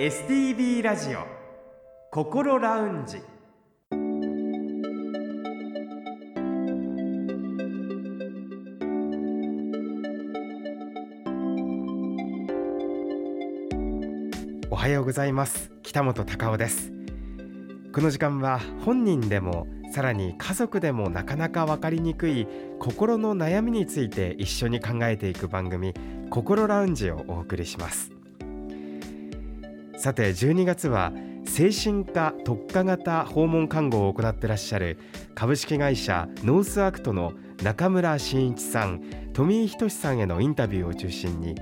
STB ラジオ心ラウンジ。おはようございます。北本隆夫です。この時間は本人でもさらに家族でもなかなか分かりにくい心の悩みについて一緒に考えていく番組こころラウンジをお送りします。さて12月は精神科特化型訪問看護を行ってらっしゃる株式会社ノースアクトの中村真一さん富井仁さんへのインタビューを中心に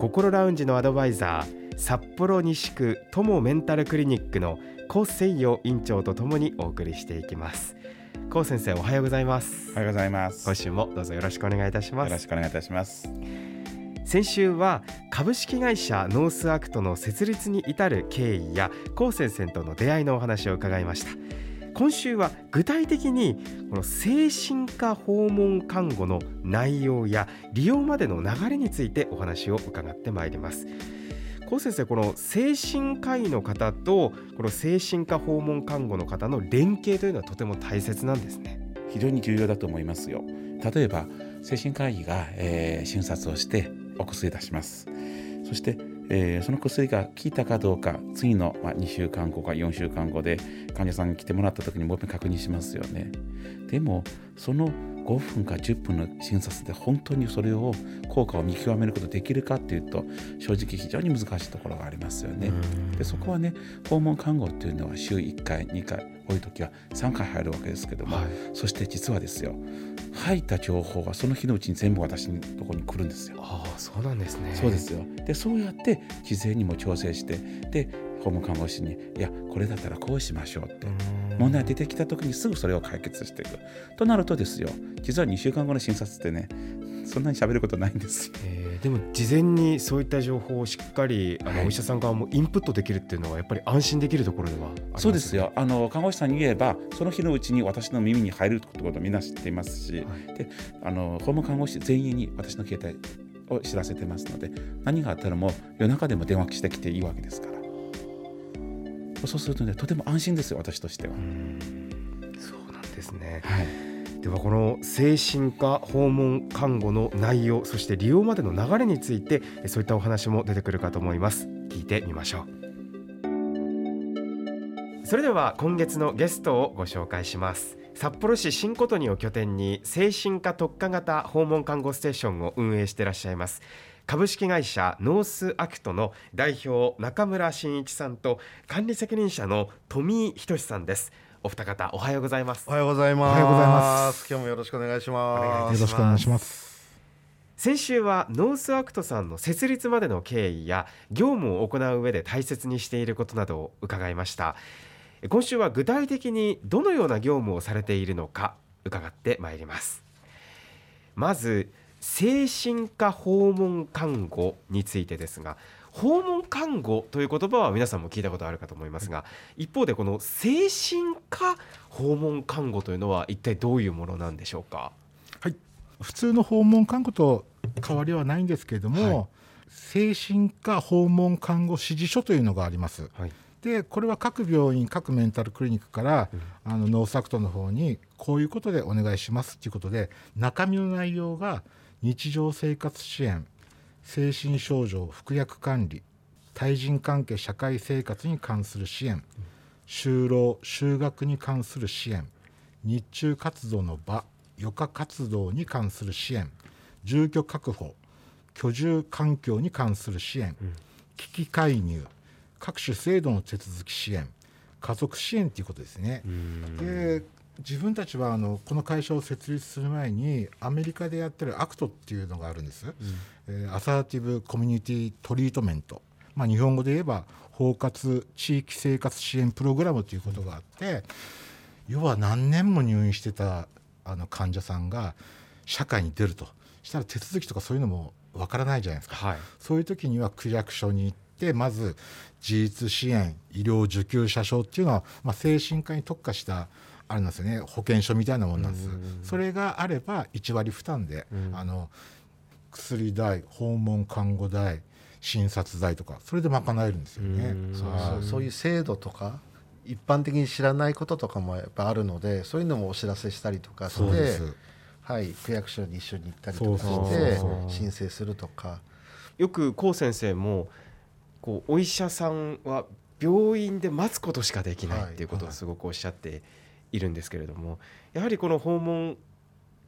こころラウンジのアドバイザー札幌西区友メンタルクリニックの高誠洋院長とともにお送りしていきます高先生おはようございますおはようございます。今週もどうぞよろしくお願いいたしますよろしくお願いいたします。先週は株式会社ノースアクトの設立に至る経緯や高先生との出会いのお話を伺いました。今週は具体的にこの精神科訪問看護の内容や利用までの流れについてお話を伺ってまいります。高先生この精神科医の方とこの精神科訪問看護の方の連携というのはとても大切なんですね。非常に重要だと思いますよ。例えば精神科医が、えー診察をしてお薬出します。そして、えーその薬が効いたかどうか次の、まあ、2週間後か4週間後で患者さんに来てもらった時にもう一回確認しますよね。でもその5分か10分の診察で本当にそれを効果を見極めることができるかっていうと正直非常に難しいところがありますよね。でそこはね訪問看護っていうのは週1回2回多い時は3回入るわけですけども、はいそして実はですよ入った情報はその日のうちに全部私のところに来るんですよ。ああそうなんですねそうですよでそうやって事前にも調整してで訪問看護師に「いやこれだったらこうしましょう」って。問題が出てきた時にすぐそれを解決していく。となるとですよ実は2週間後の診察ってねそんなに喋ることないんですよ。えーでも事前にそういった情報をしっかりあの、はい。お医者さん側もインプットできるっていうのはやっぱり安心できるところではありますそうですよ。あの看護師さんに言えばその日のうちに私の耳に入るってことをみんな知っていますし、はい。であの訪問看護師全員に私の携帯を知らせてますので何があったらもう夜中でも電話してきていいわけですからそうするとねとても安心ですよ私としては。う。んそうなんですね。はい。ではこの精神科訪問看護の内容そして利用までの流れについてえそういったお話も出てくるかと思います。聞いてみましょう。それでは今月のゲストをご紹介します。札幌市新琴似を拠点に精神科特化型訪問看護ステーションを運営していらっしゃいます株式会社ノースアクトの代表中村真一さんと管理責任者の富井仁さんです。お二方おはようございます。おはようございます。おはようございます。今日もよろしくお願いします。よろしくお願いします。先週はノースアクトさんの設立までの経緯や業務を行う上で大切にしていることなどを伺いました。今週は具体的にどのような業務をされているのか伺ってまいります。まず精神科訪問看護についてですが訪問看護という言葉は皆さんも聞いたことあるかと思いますが一方でこの精神科訪問看護というのは一体どういうものなんでしょうか？普通の訪問看護と変わりはないんですけれども、はい。精神科訪問看護指示書というのがあります。はい。でこれは各病院各メンタルクリニックから、あのノースアクトの方にこういうことでお願いしますということで中身の内容が日常生活支援精神症状服薬管理対人関係社会生活に関する支援就労就学に関する支援日中活動の場余暇活動に関する支援住居確保居住環境に関する支援、危機介入各種制度の手続き支援家族支援ということですね。で自分たちはあのこの会社を設立する前にアメリカでやってる ACT っていうのがあるんです、えー Assertive Community Treatment、まあ、日本語で言えば包括地域生活支援プログラムということがあって要は何年も入院してたあの患者さんが社会に出ると。したら手続きとかそういうのもわからないじゃないですか。はい。そういう時には区役所に行ってまず自立支援医療受給者証っていうのは、まあ、精神科に特化したあれなんですよね。保険証みたいなもんなんです。それがあれば1割負担で、あの薬代訪問看護代診察代とかそれで賄えるんですよね。そうはい。そうそういう制度とか一般的に知らないこととかもやっぱあるのでそういうのもお知らせしたりとかしそうでてす。はい、区役所に一緒に行ったりとかして申請するとか。よく高先生もこうお医者さんは病院で待つことしかできないっていうことをすごくおっしゃっているんですけれども、やはりこの訪問っ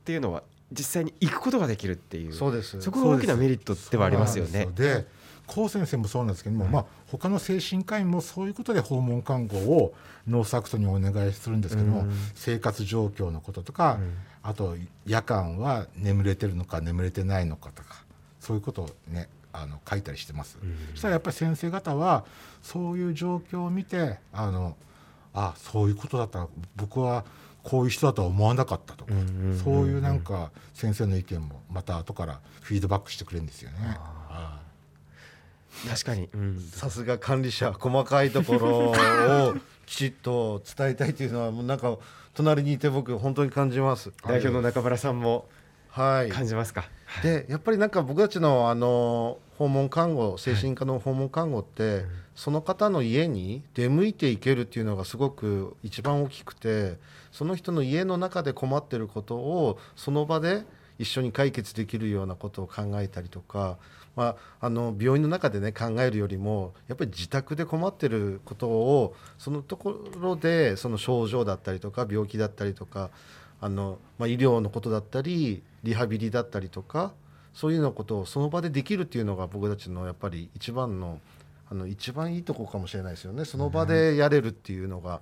ていうのは実際に行くことができるっていうそうです。そこが大きなメリットではありますよね。で高先生もそうなんですけども、まあ他の精神科医もそういうことで訪問看護をノーサクトにお願いするんですけども、うん。生活状況のこととか、うん。あと夜間は眠れてるのか眠れてないのかとかそういうことをねあの書いたりしてます。そしたらやっぱり先生方はそういう状況を見てあのあそういうことだったら僕はこういう人だとは思わなかったと。か、そういうなんか先生の意見もまた後からフィードバックしてくれるんですよね。は確かに、うん。さすが管理者細かいところをきちっと伝えたいっていうのはもうなんか隣にいて僕本当に感じます。代表の中村さんもはい、感じますか？でやっぱりなんか僕たちのあの訪問看護精神科の訪問看護って、その方の家に出向いていけるっていうのがすごく一番大きくてその人の家の中で困ってることをその場で一緒に解決できるようなことを考えたりとか、まあ、あの病院の中でね考えるよりもやっぱり自宅で困ってることをそのところでその症状だったりとか病気だったりとかあの、まあ、医療のことだったりリハビリだったりとかそういうようなことをその場でできるっていうのが僕たちのやっぱり一番のあの一番いいとこかもしれないですよね。その場でやれるっていうのが。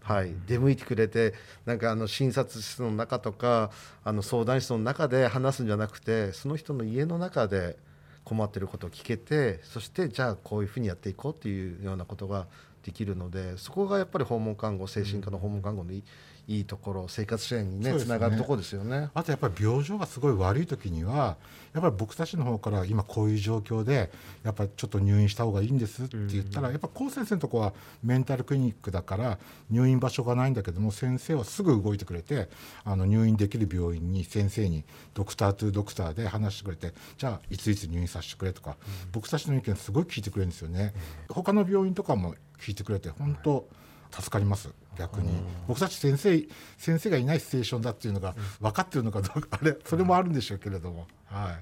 はい、出向いてくれてなんかあの診察室の中とかあの相談室の中で話すんじゃなくてその人の家の中で困ってることを聞けてそしてじゃあこういうふうにやっていこうっていうようなことができるのでそこがやっぱり訪問看護精神科の訪問看護のいい,、いいところ生活支援にねねつながるところですよね。あとやっぱり病状がすごい悪い時にはやっぱり僕たちの方から今こういう状況でやっぱりちょっと入院した方がいいんですって言ったら、やっぱ高先生のとこはメンタルクリニックだから入院場所がないんだけども先生はすぐ動いてくれてあの入院できる病院に先生にドクタートゥドクターで話してくれてじゃあいついつ入院させてくれとか、僕たちの意見すごい聞いてくれるんですよね。他の病院とかも聞いてくれて本当助かります逆に。僕たち先生先生がいないステーションだっていうのが分かってるのかどうかあれそれもあるんでしょうけれども、はい、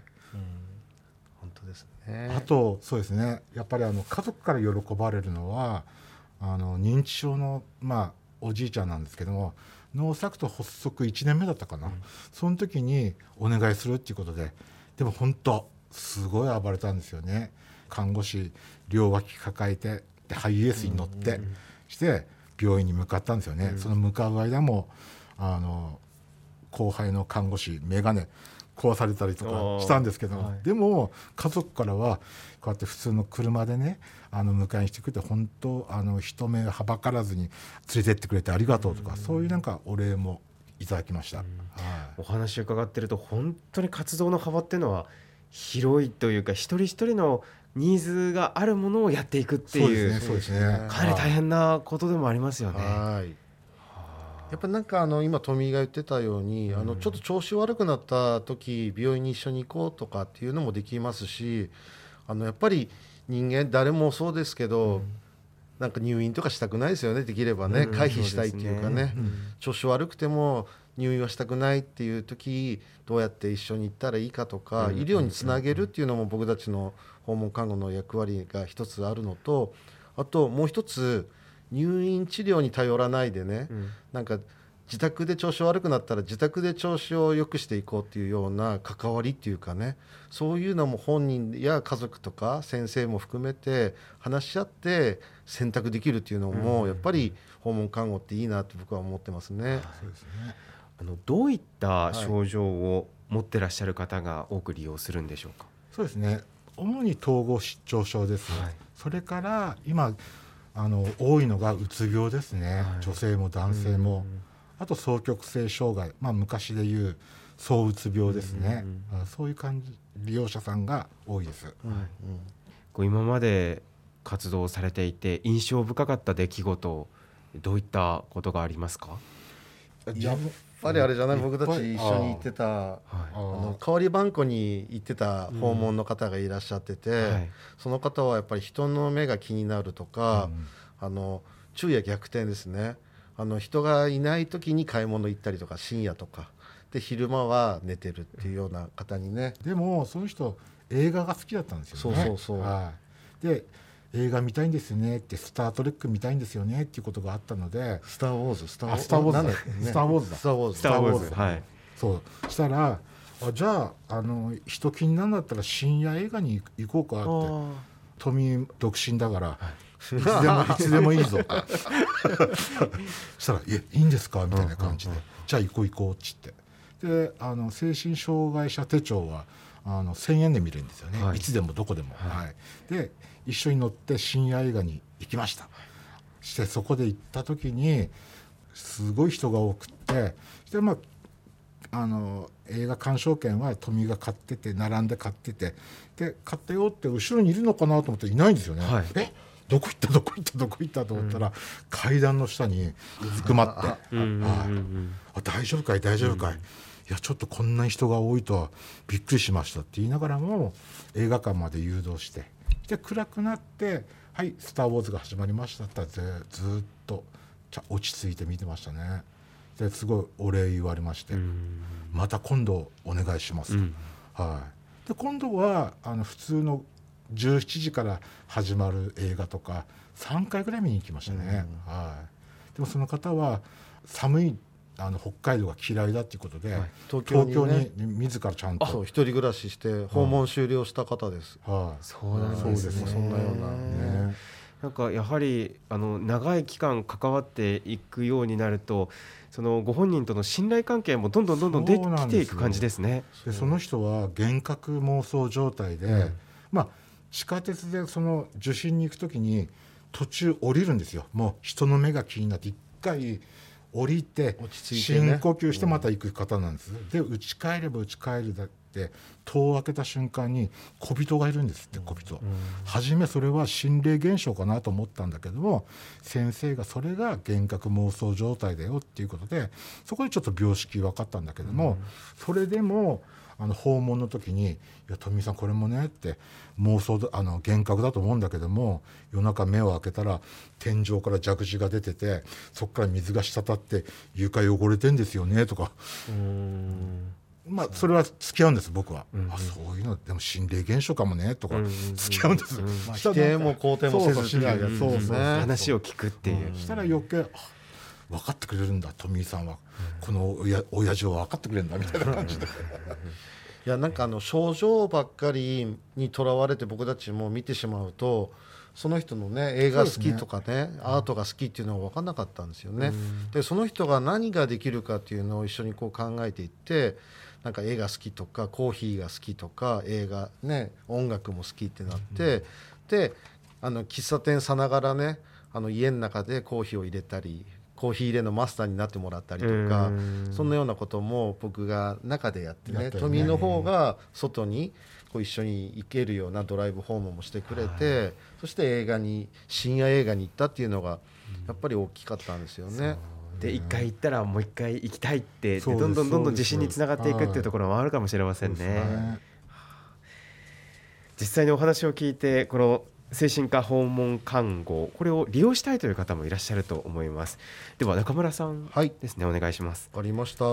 本当ですね。あとそうですね。やっぱりあの家族から喜ばれるのはあの認知症の、まあ、おじいちゃんなんですけども脳作と発足1年目だったかな、その時にお願いするっていうことででも本当すごい暴れたんですよね。看護師両脇抱えてでハイエースに乗って、して病院に向かったんですよね、その向かう間もあの後輩の看護師眼鏡壊されたりとかしたんですけど、はい。でも家族からはこうやって普通の車でねあの迎えにしてくれて本当あの人目はばからずに連れてってくれてありがとうとか、そういうなんかお礼もいただきました。はい。お話を伺ってると本当に活動の幅っていうのは広いというか一人一人のニーズがあるものをやっていくっていうですねそうですねかなり大変なことでもありますよね。はい。やっぱりなんかあの今トミーが言ってたように、あのちょっと調子悪くなった時病院に一緒に行こうとかっていうのもできますしあのやっぱり人間誰もそうですけど、なんか入院とかしたくないですよねできればね、うん回避したいっていうかね、調子悪くても入院はしたくないっていう時どうやって一緒に行ったらいいかとか、うん医療につなげるっていうのも僕たちの訪問看護の役割が一つあるのとあともう一つ入院治療に頼らないでね、うん。なんか自宅で調子悪くなったら自宅で調子を良くしていこうっていうような関わりっていうかね。そういうのも本人や家族とか先生も含めて話し合って選択できるっていうのもやっぱり訪問看護っていいなって僕は思ってますね。そうですね。あのどういった症状を持ってらっしゃる方が多く利用するんでしょうか？そうですね。主に統合失調症です、はい。それから今あの多いのがうつ病ですね、はい。女性も男性も、うんあと双極性障害、まあ、昔でいう躁うつ病ですね、うんあそういう感じ利用者さんが多いです。うん。こう今まで活動されていて印象深かった出来事どういったことがありますか？いやぱりあれじゃない？僕たち一緒に行ってたはあの代わり番号に行ってた訪問の方がいらっしゃってて、いはい。その方はやっぱり人の目が気になるとか、あの昼夜逆転ですねあの人がいない時に買い物行ったりとか深夜とか。で昼間は寝てるっていうような方にね、でもそういう人映画が好きだったんですよね。そうそうそう。はい、で映画見たいんですよねって「スター・トレック」見たいんですよねっていうことがあったのでスター・ウォーズスタあスターウォーズだ。なんだスターウォーズだ。スター・ウォーズスター・ウォーズはい。そう。したらあじゃああの人気になるんだったら深夜映画に行こうかって。あトミー独身だから、い、つでも いつでもいいぞ。そ したら「いやいいんですか?」みたいな感じで「じゃあ行こう行こう」っつって。であの精神障害者手帳はあの1,000円で見れるんですよね、はい。い、つでもどこでも、はい。で一緒に乗って深夜映画に行きました、してそこで行った時にすごい人が多くって。でまああの映画鑑賞券は富が買ってて並んで買ってて。で買ったよって後ろにいるのかなと思っていないんですよね。はい。え？どこ行ったどこ行ったどこ行ったと思ったら、階段の下にうずくまって。はい。大丈夫かい大丈夫かい、いやちょっとこんなに人が多いとはびっくりしましたって言いながらも映画館まで誘導して。で暗くなって「はいスター・ウォーズ」が始まりましたってずっとちゃ落ち着いて見てましたね。ですごいお礼言われまして、うん。また今度お願いしますと、うん。はい、で今度はあの普通の17時から始まる映画とか3回ぐらい見に行きましたね、はい、でもその方は寒いあの北海道が嫌いだっていうことで、はい。東京東に,、京にね、自らちゃんと。そう一人暮らしして訪問終了した方です、はい。そうなんですね。そうですね。そんなようなね。なんかやはりあの長い期間関わっていくようになるとそのご本人との信頼関係もどんどんどんどんできていく感じですね。でその人は幻覚妄想状態で、まあ地下鉄でその受診に行く時に途中降りるんですよ。もう人の目が気になって一回降りて深呼吸してまた行く方なんです、で打ち帰れば打ち帰るだって戸を開けた瞬間に小人がいるんですって小人、初めそれは心霊現象かなと思ったんだけども先生がそれが幻覚妄想状態だよっていうことでそこでちょっと病識分かったんだけども、それでもあの訪問の時に「いや富井さんこれもね」って妄想だあの幻覚だと思うんだけども夜中目を開けたら天井から蛇口が出ててそこから水が滴って床汚れてんですよねとか。うん。まあそれは付き合うんです僕は、あそういうのでも心霊現象かもねとか付き合うんです、まあしたら否定も肯定もせずそうそうしないそうそうね話を聞くっていう。したら余計あ分かってくれるんだ富井さんは、この親親父は分かってくれるんだみたいな感じで、いやなんかあの症状ばっかりにとらわれて僕たちも見てしまうとその人のね映画好きとかねアートが好きっていうのは分かんなかったんですよね。でその人が何ができるかっていうのを一緒にこう考えていってなんか映画好きとかコーヒーが好きとか映画ね音楽も好きってなって、であの喫茶店さながらねあの家の中でコーヒーを入れたりコーヒー入れのマスターになってもらったりとかうん。そんなようなことも僕が中でやってねやったよね。富の方が外にこう一緒に行けるようなドライブ訪問もしてくれて、そして映画に深夜映画に行ったっていうのがやっぱり大きかったんですよね。で一回行ったらもう一回行きたいってどんどんどんどん自信につながっていくっていうところもあるかもしれませんね。ね。実際にお話を聞いてこの精神科訪問看護これを利用したいという方もいらっしゃると思いますでは中村さんはいですね、お願いしますわかりました。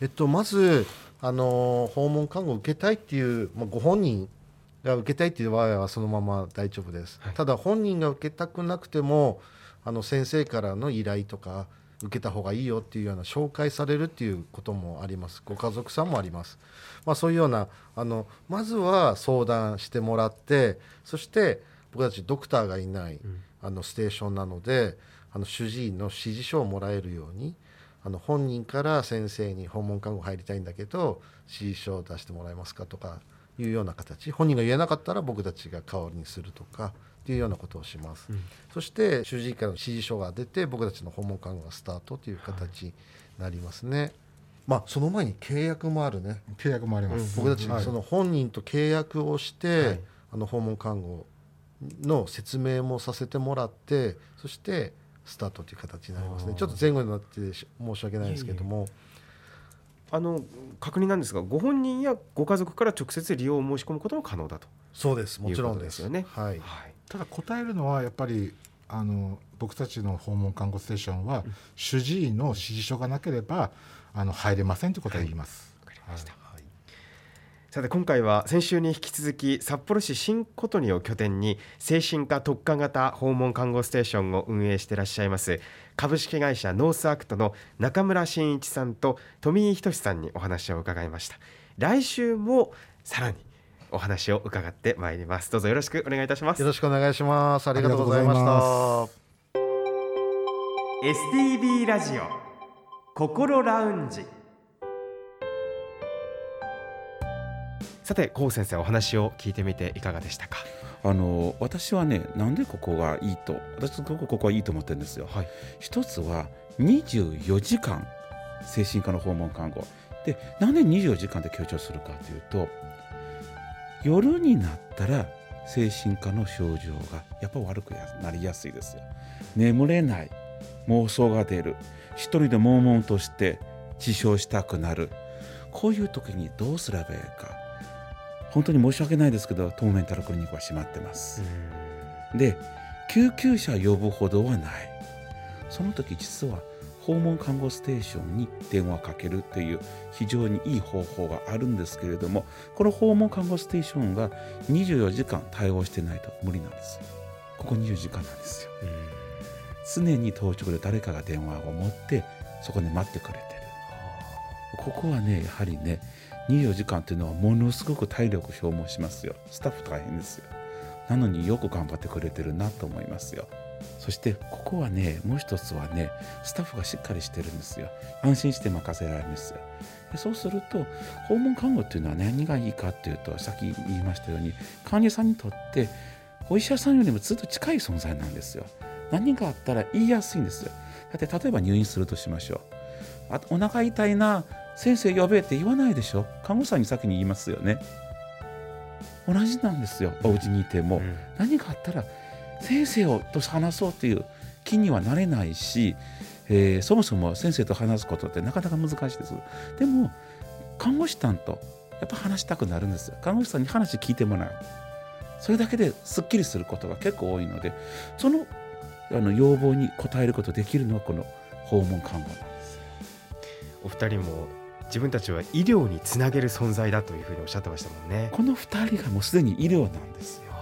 えっとまずあの訪問看護を受けたいっていう、まあ、ご本人が受けたいっていう場合はそのまま大丈夫です。はいただ本人が受けたくなくてもあの先生からの依頼とか受けた方がいいよっていうような紹介されるっていうこともあります。ご家族さんもあります。まあそういうようなあのまずは相談してもらってそして僕たちドクターがいない、あのステーションなのであの主治医の指示書をもらえるようにあの本人から先生に訪問看護入りたいんだけど指示書を出してもらえますかとかいうような形。本人が言えなかったら僕たちが代わりにするとかっていうようなことをします、そして主治医からの指示書が出て僕たちの訪問看護がスタートという形になりますね、まあその前に契約もあるね。契約もあります、僕たちはい。その本人と契約をして、はい。あの訪問看護の説明もさせてもらってそしてスタートという形になりますね。ちょっと前後になってし申し訳ないですけども。あの確認なんですがご本人やご家族から直接利用を申し込むことも可能だと。そうです。もちろんです。よねはい。はい。ただ答えるのはやっぱりあの僕たちの訪問看護ステーションは、主治医の指示書がなければあの入れませんということは言います。わかりました。はいさて今回は先週に引き続き札幌市新琴似を拠点に精神科特化型訪問看護ステーションを運営していらっしゃいます株式会社ノースアクトの中村真一さんと富井仁さんにお話を伺いました。来週もさらにお話を伺ってまいります。どうぞよろしくお願いいたします。よろしくお願いします。ありがとうございました。 STV ラジオ。心ラウンジさて高先生お話を聞いてみていかがでしたか？あの私はねなんでここがいいと私すごくここはいいと思ってるんですよ。はい。一つは24時間精神科の訪問看護。でなんで24時間で強調するかというと夜になったら精神科の症状がやっぱ悪くなりやすいですよ。眠れない妄想が出る。一人で悶々として自傷したくなる。こういう時にどうすればいいか本当に申し訳ないですけどトーメンタルクリニックは閉まってます、で救急車呼ぶほどはない。その時実は訪問看護ステーションに電話かけるっていう非常にいい方法があるんですけれどもこの訪問看護ステーションが24時間対応してないと無理なんです。ここ24時間なんですよ。常に当直で誰かが電話を持ってそこで待ってくれてる。ここはねやはりね24時間っていうのはものすごく体力消耗しますよ。スタッフ大変ですよ。なのによく頑張ってくれてるなと思いますよ。そしてここはねもう一つはねスタッフがしっかりしてるんですよ。安心して任せられるんですよ。でそうすると訪問看護っていうのは何がいいかっていうとさっき言いましたように患者さんにとってお医者さんよりもずっと近い存在なんですよ。何があったら言いやすいんですよ。だって例えば入院するとしましょう。あお腹痛いな先生呼べって言わないでしょ？看護師さんに先に言いますよね。同じなんですよ。お家にいても、うん。何かあったら先生をと話そうという気にはなれないし、えーそもそも先生と話すことってなかなか難しいです。でも看護師さんとやっぱ話したくなるんですよ。看護師さんに話聞いてもらう。それだけですっきりすることが結構多いのでそのあの要望に応えることできるのはこの訪問看護なんですよ。お二人も自分たちは医療につなげる存在だというふうにおっしゃってましたもんね。この2人がもうすでに医療なんですよ。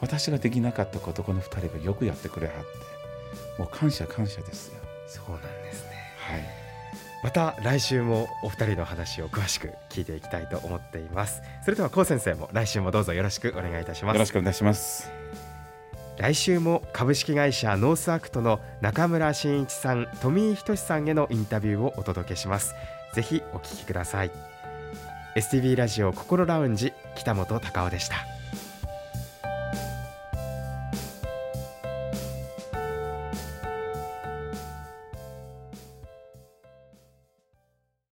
私ができなかったことこの2人がよくやってくれはって。もう感謝感謝ですよ。そうなんですね。はい。また来週もお二人の話を詳しく聞いていきたいと思っています。それでは高先生も来週もどうぞよろしくお願いいたします。よろしくお願いします来週も株式会社ノースアクトの中村真一さん富井仁さんへのインタビューをお届けします。ぜひお聞きください。STV ラジオ心ラウンジ北本隆夫でした。